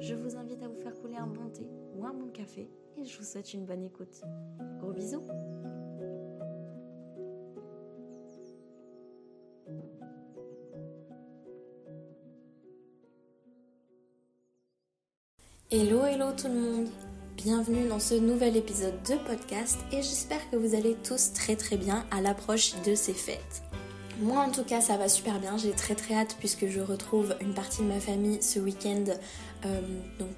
je vous invite à vous faire couler un bon thé ou un bon café et je vous souhaite une bonne écoute. Gros bisous Hello, hello tout le monde Bienvenue dans ce nouvel épisode de podcast et j'espère que vous allez tous très très bien à l'approche de ces fêtes. Moi en tout cas ça va super bien, j'ai très très hâte puisque je retrouve une partie de ma famille ce week-end euh,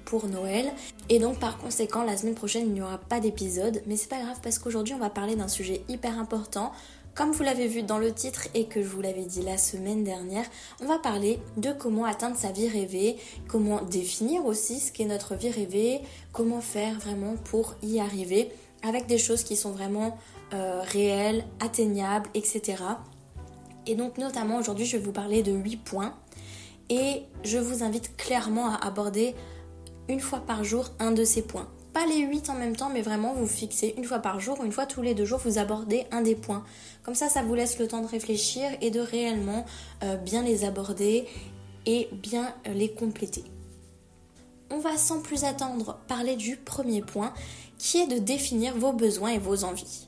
pour Noël. Et donc par conséquent la semaine prochaine il n'y aura pas d'épisode, mais c'est pas grave parce qu'aujourd'hui on va parler d'un sujet hyper important. Comme vous l'avez vu dans le titre et que je vous l'avais dit la semaine dernière, on va parler de comment atteindre sa vie rêvée, comment définir aussi ce qu'est notre vie rêvée, comment faire vraiment pour y arriver avec des choses qui sont vraiment euh, réelles, atteignables, etc. Et donc notamment aujourd'hui je vais vous parler de 8 points et je vous invite clairement à aborder une fois par jour un de ces points. Pas les 8 en même temps mais vraiment vous fixez une fois par jour, une fois tous les deux jours vous abordez un des points. Comme ça ça vous laisse le temps de réfléchir et de réellement euh, bien les aborder et bien euh, les compléter. On va sans plus attendre parler du premier point qui est de définir vos besoins et vos envies.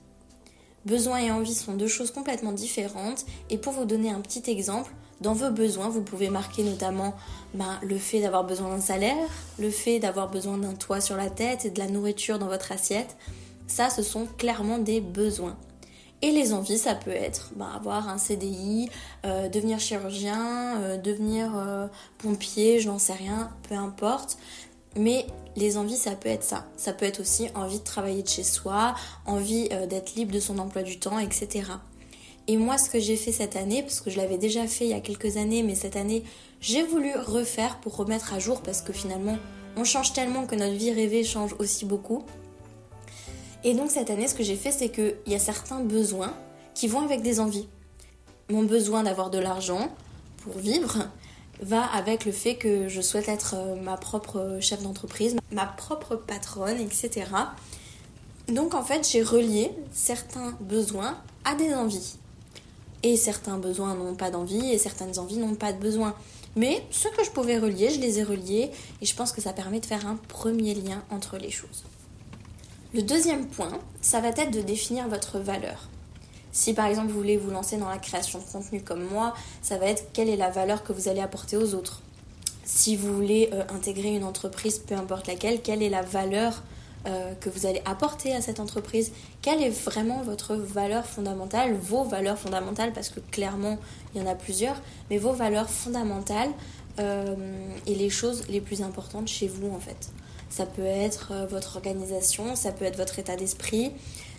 Besoins et envie sont deux choses complètement différentes et pour vous donner un petit exemple, dans vos besoins, vous pouvez marquer notamment ben, le fait d'avoir besoin d'un salaire, le fait d'avoir besoin d'un toit sur la tête et de la nourriture dans votre assiette. Ça, ce sont clairement des besoins. Et les envies, ça peut être ben, avoir un CDI, euh, devenir chirurgien, euh, devenir euh, pompier, je n'en sais rien, peu importe. Mais les envies, ça peut être ça. Ça peut être aussi envie de travailler de chez soi, envie euh, d'être libre de son emploi du temps, etc. Et moi, ce que j'ai fait cette année, parce que je l'avais déjà fait il y a quelques années, mais cette année, j'ai voulu refaire pour remettre à jour, parce que finalement, on change tellement que notre vie rêvée change aussi beaucoup. Et donc cette année, ce que j'ai fait, c'est qu'il y a certains besoins qui vont avec des envies. Mon besoin d'avoir de l'argent pour vivre, va avec le fait que je souhaite être euh, ma propre chef d'entreprise, ma propre patronne, etc. Donc en fait, j'ai relié certains besoins à des envies. Et certains besoins n'ont pas d'envie et certaines envies n'ont pas de besoin. Mais ce que je pouvais relier, je les ai reliés et je pense que ça permet de faire un premier lien entre les choses. Le deuxième point, ça va être de définir votre valeur. Si par exemple vous voulez vous lancer dans la création de contenu comme moi, ça va être quelle est la valeur que vous allez apporter aux autres. Si vous voulez euh, intégrer une entreprise, peu importe laquelle, quelle est la valeur euh, que vous allez apporter à cette entreprise? Quelle est vraiment votre valeur fondamentale, vos valeurs fondamentales, parce que clairement il y en a plusieurs, mais vos valeurs fondamentales euh, et les choses les plus importantes chez vous en fait. Ça peut être votre organisation, ça peut être votre état d'esprit,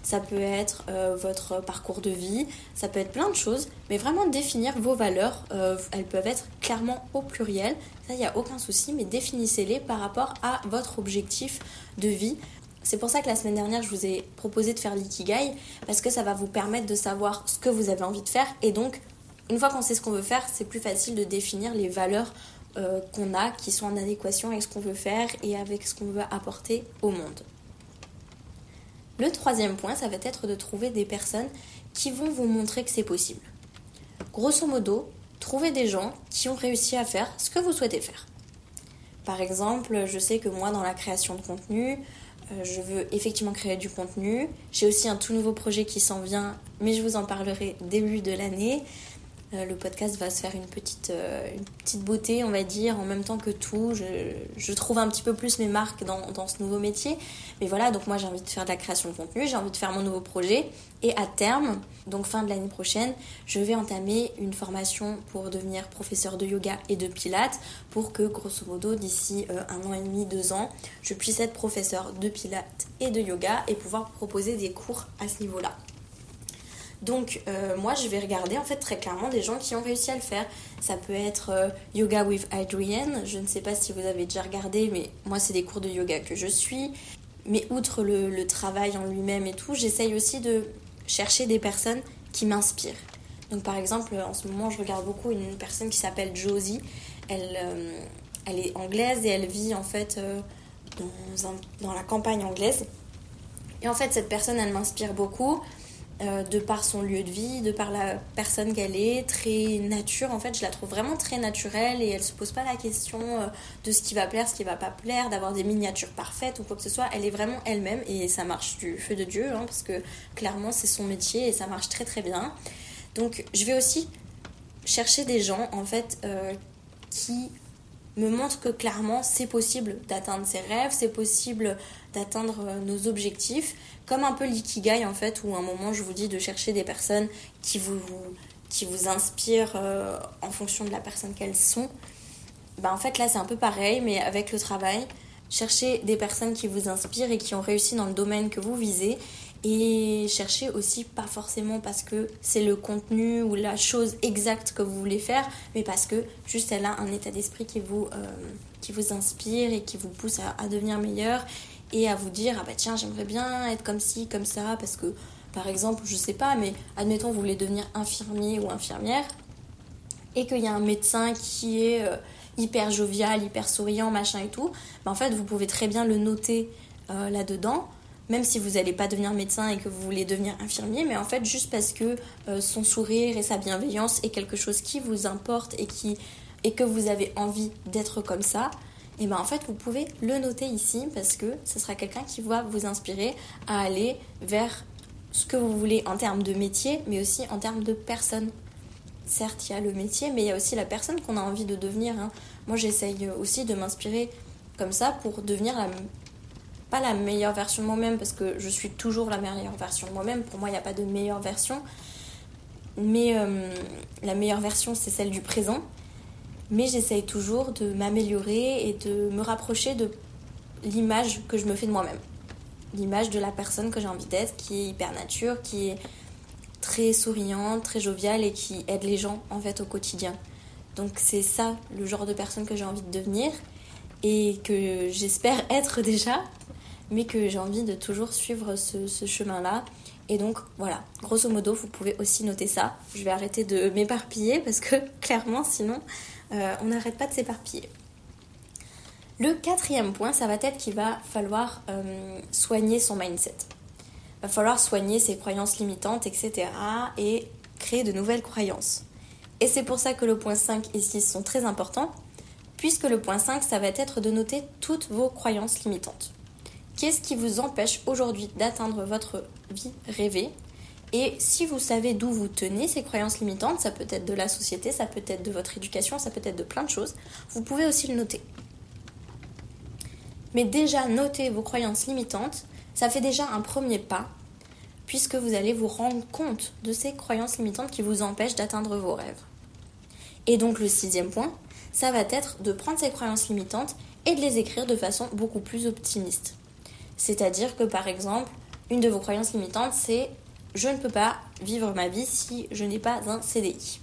ça peut être euh, votre parcours de vie, ça peut être plein de choses, mais vraiment définir vos valeurs, euh, elles peuvent être clairement au pluriel, ça il n'y a aucun souci, mais définissez-les par rapport à votre objectif de vie. C'est pour ça que la semaine dernière, je vous ai proposé de faire l'ikigai, parce que ça va vous permettre de savoir ce que vous avez envie de faire, et donc, une fois qu'on sait ce qu'on veut faire, c'est plus facile de définir les valeurs euh, qu'on a, qui sont en adéquation avec ce qu'on veut faire et avec ce qu'on veut apporter au monde. Le troisième point, ça va être de trouver des personnes qui vont vous montrer que c'est possible. Grosso modo, trouvez des gens qui ont réussi à faire ce que vous souhaitez faire. Par exemple, je sais que moi, dans la création de contenu, euh, je veux effectivement créer du contenu. J'ai aussi un tout nouveau projet qui s'en vient, mais je vous en parlerai début de l'année. Euh, le podcast va se faire une petite, euh, une petite beauté, on va dire, en même temps que tout. Je, trouve un petit peu plus mes marques dans, dans, ce nouveau métier. Mais voilà, donc moi j'ai envie de faire de la création de contenu, j'ai envie de faire mon nouveau projet. Et à terme, donc fin de l'année prochaine, je vais entamer une formation pour devenir professeur de yoga et de pilates pour que, grosso modo, d'ici euh, un an et demi, deux ans, je puisse être professeur de pilates et de yoga et pouvoir proposer des cours à ce niveau-là. Donc euh, moi je vais regarder en fait très clairement des gens qui ont réussi à le faire. Ça peut être euh, Yoga with Adrienne, je ne sais pas si vous avez déjà regardé, mais moi c'est des cours de yoga que je suis. Mais outre le, travail en lui-même et tout, j'essaye aussi de chercher des personnes qui m'inspirent. Donc par exemple en ce moment je regarde beaucoup une personne qui s'appelle Josie. Elle, euh, elle est anglaise et elle vit en fait dans, dans la campagne anglaise. Et en fait cette personne elle m'inspire beaucoup euh, de par son lieu de vie, de par la personne qu'elle est, très nature. En fait, je la trouve vraiment très naturelle et elle se pose pas la question euh, de ce qui va plaire, ce qui va pas plaire, d'avoir des miniatures parfaites ou quoi que ce soit. Elle est vraiment elle-même et ça marche du feu de Dieu hein, parce que clairement c'est son métier et ça marche très très bien. Donc, je vais aussi chercher des gens en fait euh, qui me montrent que clairement c'est possible d'atteindre ses rêves, c'est possible d'atteindre nos objectifs comme un peu l'ikigai en fait, où à un moment je vous dis de chercher des personnes qui vous, qui vous inspirent euh, en fonction de la personne qu'elles sont. Bah, en fait là c'est un peu pareil, mais avec le travail, chercher des personnes qui vous inspirent et qui ont réussi dans le domaine que vous visez. Et chercher aussi pas forcément parce que c'est le contenu ou la chose exacte que vous voulez faire, mais parce que juste elle a un état d'esprit qui vous, euh, inspire et qui vous pousse à, à devenir meilleur et à vous dire ah bah tiens j'aimerais bien être comme ci comme ça parce que par exemple je sais pas mais admettons vous voulez devenir infirmier ou infirmière et qu'il y a un médecin qui est euh, hyper jovial hyper souriant machin et tout bah en fait vous pouvez très bien le noter euh, là dedans même si vous n'allez pas devenir médecin et que vous voulez devenir infirmier, mais en fait juste parce que euh, son sourire et sa bienveillance est quelque chose qui vous importe et, que vous avez envie d'être comme ça, et bien en fait vous pouvez le noter ici parce que ce sera quelqu'un qui va vous inspirer à aller vers ce que vous voulez en termes de métier, mais aussi en termes de personne. Certes, il y a le métier, mais il y a aussi la personne qu'on a envie de devenir. Hein. Moi, j'essaye aussi de m'inspirer comme ça pour devenir la, pas la meilleure version de moi-même, parce que je suis toujours la meilleure version de moi-même. Pour moi, il n'y a pas de meilleure version. Mais euh, la meilleure version, c'est celle du présent mais j'essaye toujours de m'améliorer et de me rapprocher de l'image que je me fais de moi-même. L'image de la personne que j'ai envie d'être, qui est hyper nature, qui est très souriante, très joviale et qui aide les gens en fait au quotidien. Donc c'est ça le genre de personne que j'ai envie de devenir et que j'espère être déjà, mais que j'ai envie de toujours suivre ce, chemin-là. Et donc voilà, grosso modo, vous pouvez aussi noter ça. Je vais arrêter de m'éparpiller parce que clairement, sinon, euh, on n'arrête pas de s'éparpiller. Le quatrième point, ça va être qu'il va falloir euh, soigner son mindset. Il va falloir soigner ses croyances limitantes, etc. et créer de nouvelles croyances. Et c'est pour ça que le point 5 et 6 sont très importants, puisque le point 5, ça va être de noter toutes vos croyances limitantes. Qu'est-ce qui vous empêche aujourd'hui d'atteindre votre vie rêvée? Et si vous savez d'où vous tenez ces croyances limitantes, ça peut être de la société, ça peut être de votre éducation, ça peut être de plein de choses, vous pouvez aussi le noter. Mais déjà, noter vos croyances limitantes, ça fait déjà un premier pas, puisque vous allez vous rendre compte de ces croyances limitantes qui vous empêchent d'atteindre vos rêves. Et donc le sixième point, ça va être de prendre ces croyances limitantes et de les écrire de façon beaucoup plus optimiste. C'est-à-dire que par exemple, une de vos croyances limitantes, c'est je ne peux pas vivre ma vie si je n'ai pas un CDI.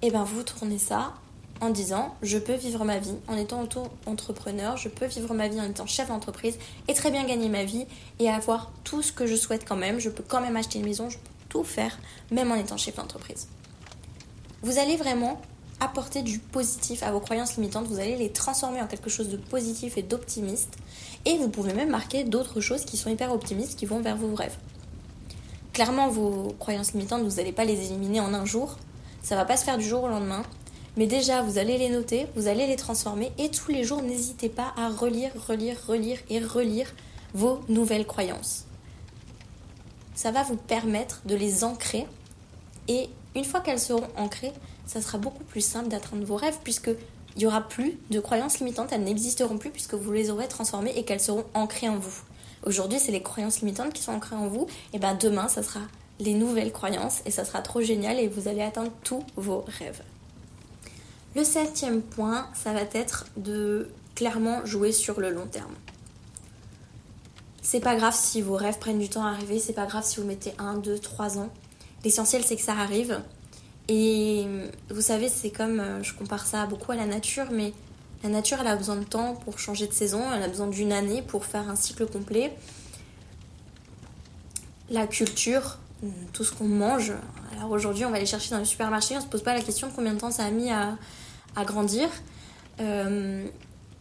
Et eh bien vous tournez ça en disant je peux vivre ma vie en étant auto-entrepreneur, je peux vivre ma vie en étant chef d'entreprise et très bien gagner ma vie et avoir tout ce que je souhaite quand même. Je peux quand même acheter une maison, je peux tout faire même en étant chef d'entreprise. Vous allez vraiment apporter du positif à vos croyances limitantes, vous allez les transformer en quelque chose de positif et d'optimiste et vous pouvez même marquer d'autres choses qui sont hyper optimistes qui vont vers vos rêves. Clairement, vos croyances limitantes, vous n'allez pas les éliminer en un jour. Ça va pas se faire du jour au lendemain. Mais déjà, vous allez les noter, vous allez les transformer et tous les jours, n'hésitez pas à relire, relire, relire et relire vos nouvelles croyances. Ça va vous permettre de les ancrer et une fois qu'elles seront ancrées, ça sera beaucoup plus simple d'atteindre vos rêves puisque il n'y aura plus de croyances limitantes, elles n'existeront plus puisque vous les aurez transformées et qu'elles seront ancrées en vous. Aujourd'hui, c'est les croyances limitantes qui sont ancrées en vous. Et ben demain, ça sera les nouvelles croyances et ça sera trop génial et vous allez atteindre tous vos rêves. Le septième point, ça va être de clairement jouer sur le long terme. C'est pas grave si vos rêves prennent du temps à arriver, c'est pas grave si vous mettez 1, 2, 3 ans. L'essentiel, c'est que ça arrive. Et vous savez, c'est comme, euh, je compare ça beaucoup à la nature, mais la nature, elle a besoin de temps pour changer de saison, elle a besoin d'une année pour faire un cycle complet. La culture, tout ce qu'on mange. Alors aujourd'hui, on va aller chercher dans le supermarché, on se pose pas la question combien de temps ça a mis à, grandir. Euh,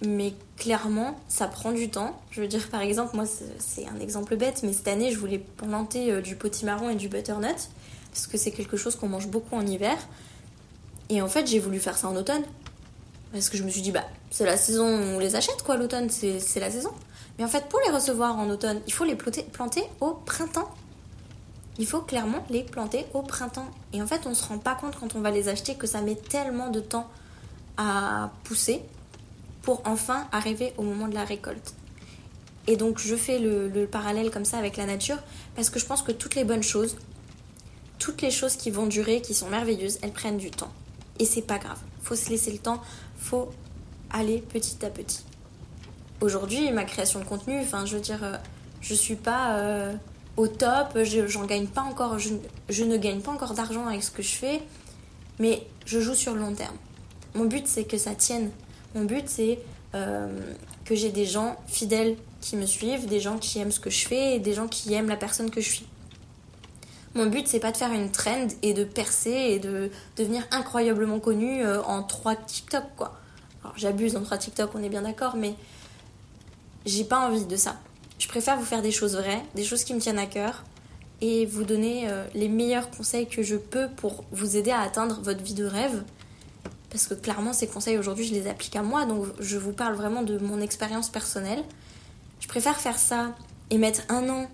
mais clairement, ça prend du temps. Je veux dire, par exemple, moi, c'est un exemple bête, mais cette année, je voulais planter euh, du potimarron et du butternut, parce que c'est quelque chose qu'on mange beaucoup en hiver. Et en fait, j'ai voulu faire ça en automne. Parce que je me suis dit, bah, c'est la saison où on les achète, quoi, l'automne, c'est la saison. Mais en fait, pour les recevoir en automne, il faut les planter au printemps. Il faut clairement les planter au printemps. Et en fait, on se rend pas compte quand on va les acheter que ça met tellement de temps à pousser pour enfin arriver au moment de la récolte. Et donc je fais le, parallèle comme ça avec la nature parce que je pense que toutes les bonnes choses, toutes les choses qui vont durer, qui sont merveilleuses, elles prennent du temps. Et c'est pas grave. Faut se laisser le temps, faut aller petit à petit. Aujourd'hui, ma création de contenu, enfin je veux dire, euh, je suis pas euh, au top, j'en gagne pas encore, je, ne gagne pas encore d'argent avec ce que je fais, mais je joue sur le long terme. Mon but c'est que ça tienne mon but, c'est euh, que j'ai des gens fidèles qui me suivent, des gens qui aiment ce que je fais et des gens qui aiment la personne que je suis. Mon but, c'est pas de faire une trend et de percer et de devenir incroyablement connu euh, en trois TikTok, quoi. Alors, j'abuse en trois TikTok, on est bien d'accord, mais j'ai pas envie de ça. Je préfère vous faire des choses vraies, des choses qui me tiennent à cœur et vous donner euh, les meilleurs conseils que je peux pour vous aider à atteindre votre vie de rêve parce que clairement ces conseils aujourd'hui je les applique à moi, donc je vous parle vraiment de mon expérience personnelle. Je préfère faire ça et mettre un an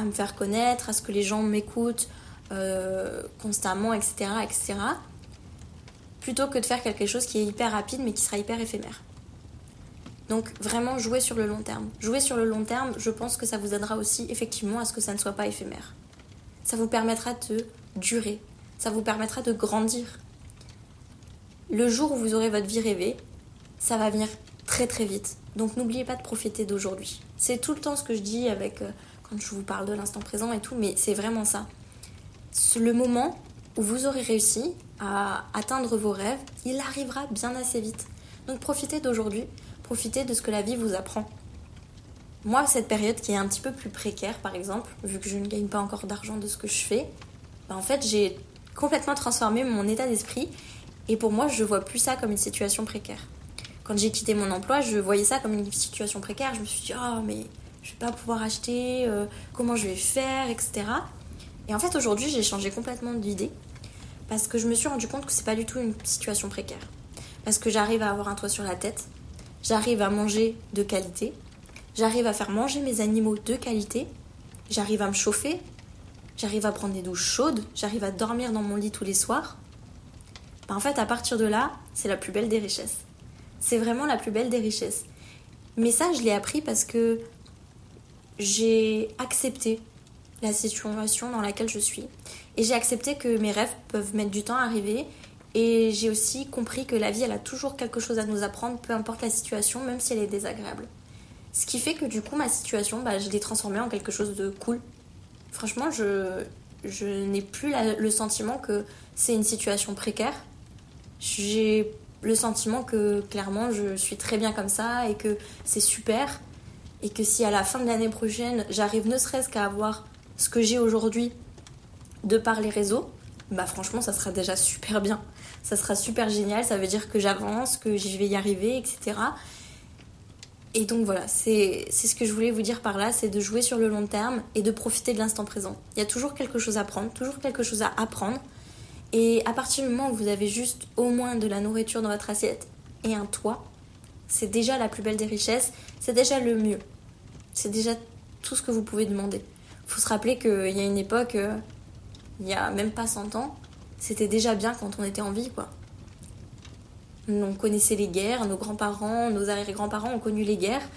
à me faire connaître, à ce que les gens m'écoutent euh, constamment, etc., etc., plutôt que de faire quelque chose qui est hyper rapide mais qui sera hyper éphémère. Donc vraiment jouer sur le long terme. Jouer sur le long terme, je pense que ça vous aidera aussi effectivement à ce que ça ne soit pas éphémère. Ça vous permettra de durer, ça vous permettra de grandir, le jour où vous aurez votre vie rêvée, ça va venir très très vite. Donc n'oubliez pas de profiter d'aujourd'hui. C'est tout le temps ce que je dis avec euh, quand je vous parle de l'instant présent et tout, mais c'est vraiment ça. Le moment où vous aurez réussi à atteindre vos rêves, il arrivera bien assez vite. Donc profitez d'aujourd'hui, profitez de ce que la vie vous apprend. Moi, cette période qui est un petit peu plus précaire, par exemple, vu que je ne gagne pas encore d'argent de ce que je fais, bah, en fait, j'ai complètement transformé mon état d'esprit et pour moi, je vois plus ça comme une situation précaire. Quand j'ai quitté mon emploi, je voyais ça comme une situation précaire. Je me suis dit, oh, mais je vais pas pouvoir acheter, euh, comment je vais faire, etc. Et en fait, aujourd'hui, j'ai changé complètement d'idée parce que je me suis rendu compte que c'est pas du tout une situation précaire. Parce que j'arrive à avoir un toit sur la tête, j'arrive à manger de qualité, j'arrive à faire manger mes animaux de qualité, j'arrive à me chauffer, j'arrive à prendre des douches chaudes, j'arrive à dormir dans mon lit tous les soirs. Bah, en fait, à partir de là, c'est la plus belle des richesses. C'est vraiment la plus belle des richesses. Mais ça, je l'ai appris parce que j'ai accepté la situation dans laquelle je suis. Et j'ai accepté que mes rêves peuvent mettre du temps à arriver. Et j'ai aussi compris que la vie, elle a toujours quelque chose à nous apprendre, peu importe la situation, même si elle est désagréable. Ce qui fait que du coup, ma situation, bah, je l'ai transformée en quelque chose de cool. Franchement, je, je n'ai plus le sentiment que c'est une situation précaire j'ai le sentiment que clairement je suis très bien comme ça et que c'est super et que si à la fin de l'année prochaine j'arrive ne serait-ce qu'à avoir ce que j'ai aujourd'hui de par les réseaux, bah franchement ça sera déjà super bien. Ça sera super génial, ça veut dire que j'avance, que je vais y arriver, etc. Et donc voilà, c'est ce que je voulais vous dire par là, c'est de jouer sur le long terme et de profiter de l'instant présent. Il y a toujours quelque chose à prendre, toujours quelque chose à apprendre. Et à partir du moment où vous avez juste au moins de la nourriture dans votre assiette et un toit, c'est déjà la plus belle des richesses, c'est déjà le mieux. C'est déjà tout ce que vous pouvez demander. Faut se rappeler qu'il y a une époque, euh, il n'y a même pas 100 ans, c'était déjà bien quand on était en vie, quoi. On connaissait les guerres, nos grands-parents, nos arrière-grands-parents ont connu les guerres.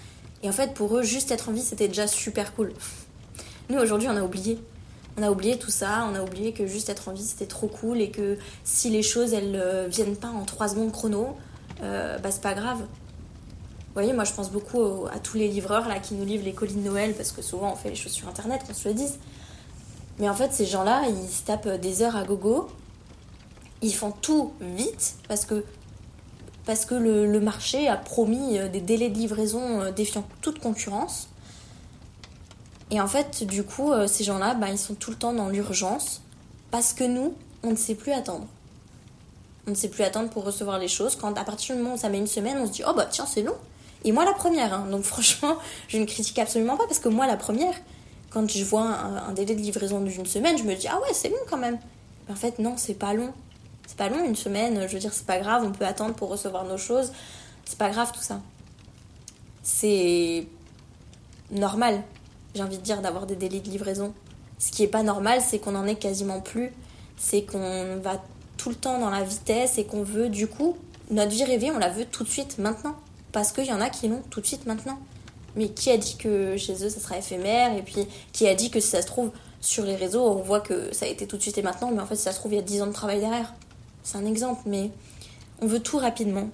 Et en fait, pour eux, juste être en vie, c'était déjà super cool. Nous, aujourd'hui, on a oublié on a oublié tout ça, on a oublié que juste être en vie c'était trop cool et que si les choses elles euh, viennent pas en 3 secondes chrono, euh, bah c'est pas grave. Voyez, moi je pense beaucoup à tous les livreurs là qui nous livrent les colis de Noël parce que souvent on fait les choses sur internet, qu'on se le dise. Mais en fait, ces gens-là, ils se tapent des heures à gogo. Ils font tout vite parce que, parce que le, marché a promis des délais de livraison défiant toute concurrence. Et en fait, du coup, ces gens-là, bah, ils sont tout le temps dans l'urgence parce que nous, on ne sait plus attendre. On ne sait plus attendre pour recevoir les choses. Quand à partir du moment où ça met une semaine, on se dit oh bah tiens c'est long. Et moi la première. Hein. Donc franchement, je ne critique absolument pas parce que moi la première, quand je vois un, délai de livraison d'une semaine, je me dis ah ouais c'est long quand même. Mais en fait non c'est pas long. C'est pas long une semaine. Je veux dire c'est pas grave. On peut attendre pour recevoir nos choses. C'est pas grave tout ça. C'est normal. J'ai envie de dire d'avoir des délais de livraison. Ce qui est pas normal, c'est qu'on en ait quasiment plus. C'est qu'on va tout le temps dans la vitesse et qu'on veut du coup, notre vie rêvée, on la veut tout de suite, maintenant. Parce qu'il y en a qui l'ont tout de suite maintenant. Mais qui a dit que chez eux ça sera éphémère Et puis qui a dit que si ça se trouve sur les réseaux, on voit que ça a été tout de suite et maintenant, mais en fait ça se trouve il y a 10 ans de travail derrière. C'est un exemple, mais on veut tout rapidement.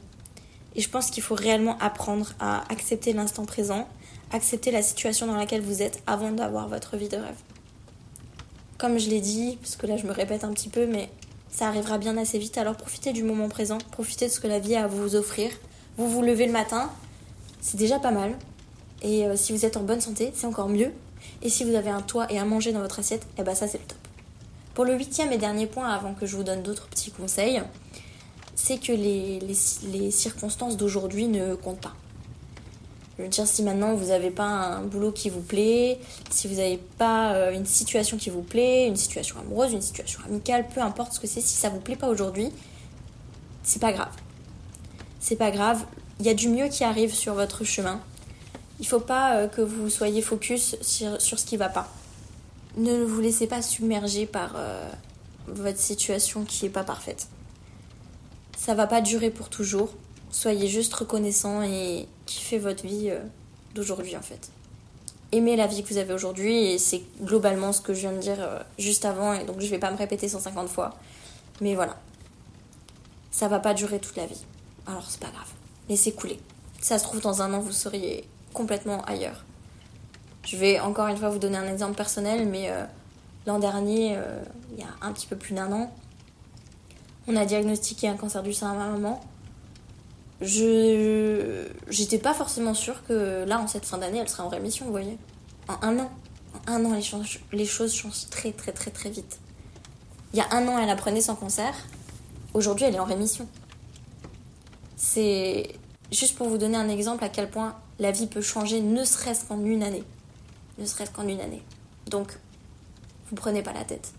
Et je pense qu'il faut réellement apprendre à accepter l'instant présent, accepter la situation dans laquelle vous êtes avant d'avoir votre vie de rêve. Comme je l'ai dit, parce que là je me répète un petit peu, mais ça arrivera bien assez vite. Alors profitez du moment présent, profitez de ce que la vie a à vous offrir. Vous vous levez le matin, c'est déjà pas mal. Et euh, si vous êtes en bonne santé, c'est encore mieux. Et si vous avez un toit et à manger dans votre assiette, eh ben ça c'est le top. Pour le huitième et dernier point, avant que je vous donne d'autres petits conseils, c'est que les, les circonstances d'aujourd'hui ne comptent pas. Je veux dire, si maintenant vous n'avez pas un boulot qui vous plaît, si vous n'avez pas euh, une situation qui vous plaît, une situation amoureuse, une situation amicale, peu importe ce que c'est, si ça vous plaît pas aujourd'hui, c'est pas grave. C'est pas grave, il y a du mieux qui arrive sur votre chemin. Il faut pas euh, que vous soyez focus sur, ce qui va pas. Ne vous laissez pas submerger par euh, votre situation qui est pas parfaite. Ça va pas durer pour toujours. Soyez juste reconnaissant et kiffez votre vie euh, d'aujourd'hui en fait. Aimez la vie que vous avez aujourd'hui et c'est globalement ce que je viens de dire juste avant et donc je vais pas me répéter 150 fois. Mais voilà. Ça va pas durer toute la vie. Alors c'est pas grave. Laissez couler. ça se trouve dans un an vous seriez complètement ailleurs. Je vais encore une fois vous donner un exemple personnel mais euh, l'an dernier, il y a un petit peu plus d'un an, on a diagnostiqué un cancer du sein à ma maman je j'étais pas forcément sûre que là en cette fin d'année elle serait en rémission vous voyez en un an un an les, les choses changent très très très très vite il y a un an elle apprenait son cancer aujourd'hui elle est en rémission c'est juste pour vous donner un exemple à quel point la vie peut changer ne serait-ce qu'en une année ne serait-ce qu'en une année donc vous prenez pas la tête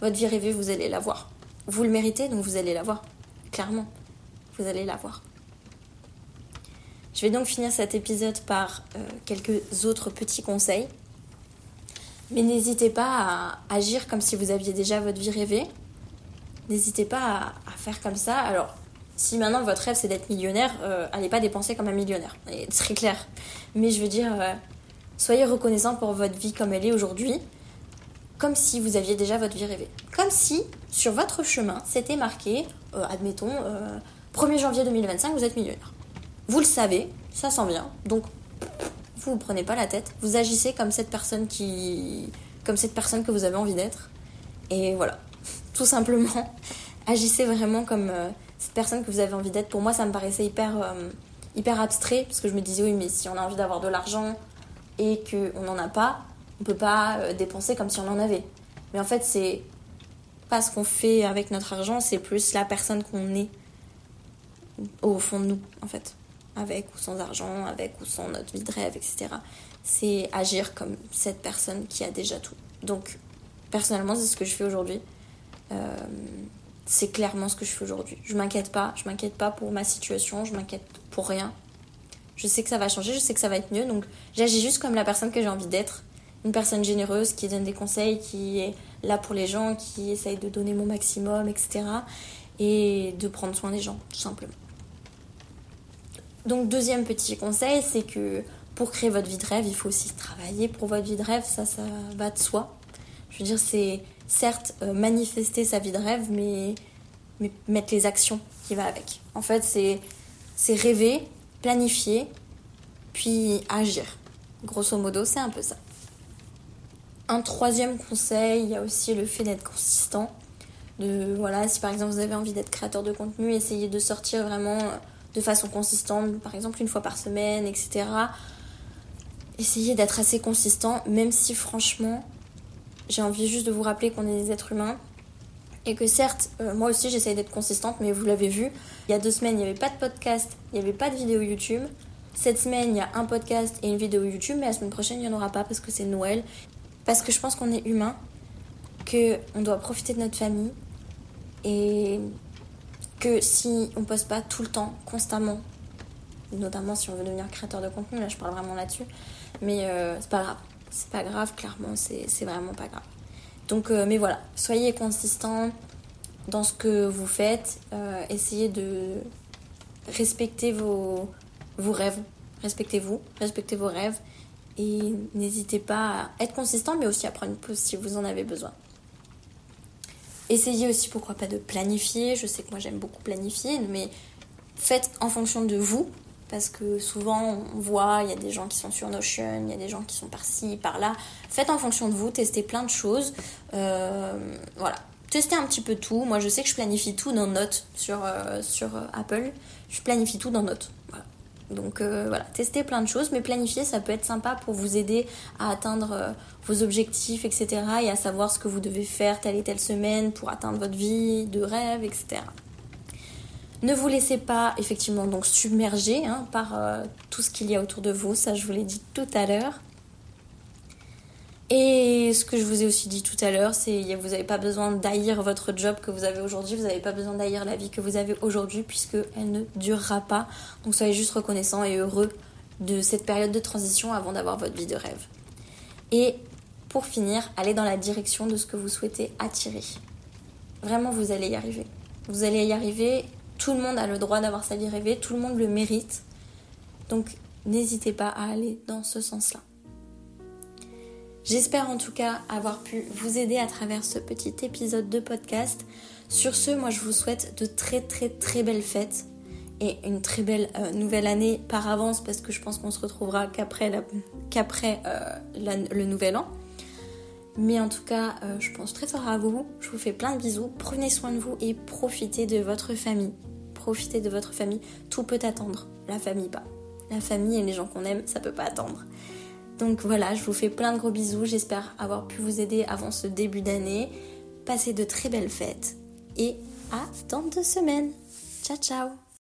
votre vie rêvée vous allez la voir vous le méritez donc vous allez la voir clairement vous allez la voir je vais donc finir cet épisode par euh, quelques autres petits conseils. Mais n'hésitez pas à agir comme si vous aviez déjà votre vie rêvée. N'hésitez pas à, faire comme ça. Alors, si maintenant votre rêve c'est d'être millionnaire, euh, allez pas dépenser comme un millionnaire. C'est très clair. Mais je veux dire, euh, soyez reconnaissant pour votre vie comme elle est aujourd'hui, comme si vous aviez déjà votre vie rêvée. Comme si sur votre chemin c'était marqué, admettons, 1er janvier 2025, vous êtes millionnaire. Vous le savez, ça s'en vient. Donc, vous ne prenez pas la tête. Vous agissez comme cette personne qui, comme cette personne que vous avez envie d'être. Et voilà, tout simplement, agissez vraiment comme euh, cette personne que vous avez envie d'être. Pour moi, ça me paraissait hyper, euh, hyper abstrait parce que je me disais oui, mais si on a envie d'avoir de l'argent et qu'on n'en a pas, on peut pas euh, dépenser comme si on en avait. Mais en fait, c'est pas ce qu'on fait avec notre argent, c'est plus la personne qu'on est au fond de nous, en fait avec ou sans argent, avec ou sans notre vie de rêve, etc. C'est agir comme cette personne qui a déjà tout. Donc, personnellement, c'est ce que je fais aujourd'hui. Euh, c'est clairement ce que je fais aujourd'hui. Je m'inquiète pas, je m'inquiète pas pour ma situation, je m'inquiète pour rien. Je sais que ça va changer, je sais que ça va être mieux, donc j'agis juste comme la personne que j'ai envie d'être. Une personne généreuse qui donne des conseils, qui est là pour les gens, qui essaye de donner mon maximum, etc. Et de prendre soin des gens, tout simplement. Donc deuxième petit conseil, c'est que pour créer votre vie de rêve, il faut aussi travailler pour votre vie de rêve, ça, ça va de soi. Je veux dire, c'est certes euh, manifester sa vie de rêve, mais, mais mettre les actions qui va avec. En fait, c'est, c'est rêver, planifier, puis agir. Grosso modo, c'est un peu ça. Un troisième conseil, il y a aussi le fait d'être consistant. De, voilà, si par exemple vous avez envie d'être créateur de contenu, essayez de sortir vraiment de façon consistante, par exemple une fois par semaine, etc. Essayez d'être assez consistant, même si franchement, j'ai envie juste de vous rappeler qu'on est des êtres humains et que certes, euh, moi aussi j'essaye d'être consistante, mais vous l'avez vu, il y a deux semaines il n'y avait pas de podcast, il n'y avait pas de vidéo YouTube. Cette semaine il y a un podcast et une vidéo YouTube, mais la semaine prochaine il n'y en aura pas parce que c'est Noël. Parce que je pense qu'on est humain, qu'on doit profiter de notre famille et que si on poste pas tout le temps, constamment, notamment si on veut devenir créateur de contenu, là je parle vraiment là-dessus, mais euh, c'est pas grave. C'est pas grave, clairement, c'est vraiment pas grave. Donc, euh, mais voilà, soyez consistant dans ce que vous faites. Euh, essayez de respecter vos, vos rêves. Respectez-vous, respectez vos rêves. Et n'hésitez pas à être consistant, mais aussi à prendre une pause si vous en avez besoin. Essayez aussi, pourquoi pas, de planifier. Je sais que moi j'aime beaucoup planifier, mais faites en fonction de vous. Parce que souvent on voit, il y a des gens qui sont sur Notion, il y a des gens qui sont par-ci, par-là. Faites en fonction de vous, testez plein de choses. Euh, voilà, testez un petit peu tout. Moi je sais que je planifie tout dans Notes sur, euh, sur euh, Apple. Je planifie tout dans Notes. Voilà. Donc voilà, testez plein de choses, mais planifier ça peut être sympa pour vous aider à atteindre vos objectifs, etc. Et à savoir ce que vous devez faire telle et telle semaine pour atteindre votre vie de rêve, etc. Ne vous laissez pas effectivement donc submerger hein, par euh, tout ce qu'il y a autour de vous, ça je vous l'ai dit tout à l'heure. Et ce que je vous ai aussi dit tout à l'heure, c'est que vous n'avez pas besoin d'haïr votre job que vous avez aujourd'hui, vous n'avez pas besoin d'haïr la vie que vous avez aujourd'hui puisque elle ne durera pas. Donc soyez juste reconnaissant et heureux de cette période de transition avant d'avoir votre vie de rêve. Et pour finir, allez dans la direction de ce que vous souhaitez attirer. Vraiment, vous allez y arriver. Vous allez y arriver tout le monde a le droit d'avoir sa vie rêvée, tout le monde le mérite. Donc n'hésitez pas à aller dans ce sens-là. J'espère en tout cas avoir pu vous aider à travers ce petit épisode de podcast. Sur ce, moi je vous souhaite de très très très belles fêtes et une très belle euh, nouvelle année par avance parce que je pense qu'on se retrouvera qu'après, euh, le nouvel an. Mais en tout cas, euh, je pense très fort à vous. Je vous fais plein de bisous. Prenez soin de vous et profitez de votre famille profitez de votre famille. Tout peut attendre, la famille pas. La famille et les gens qu'on aime, ça peut pas attendre. Donc voilà, je vous fais plein de gros bisous. J'espère avoir pu vous aider avant ce début d'année. Passez de très belles fêtes et à dans deux semaines. Ciao ciao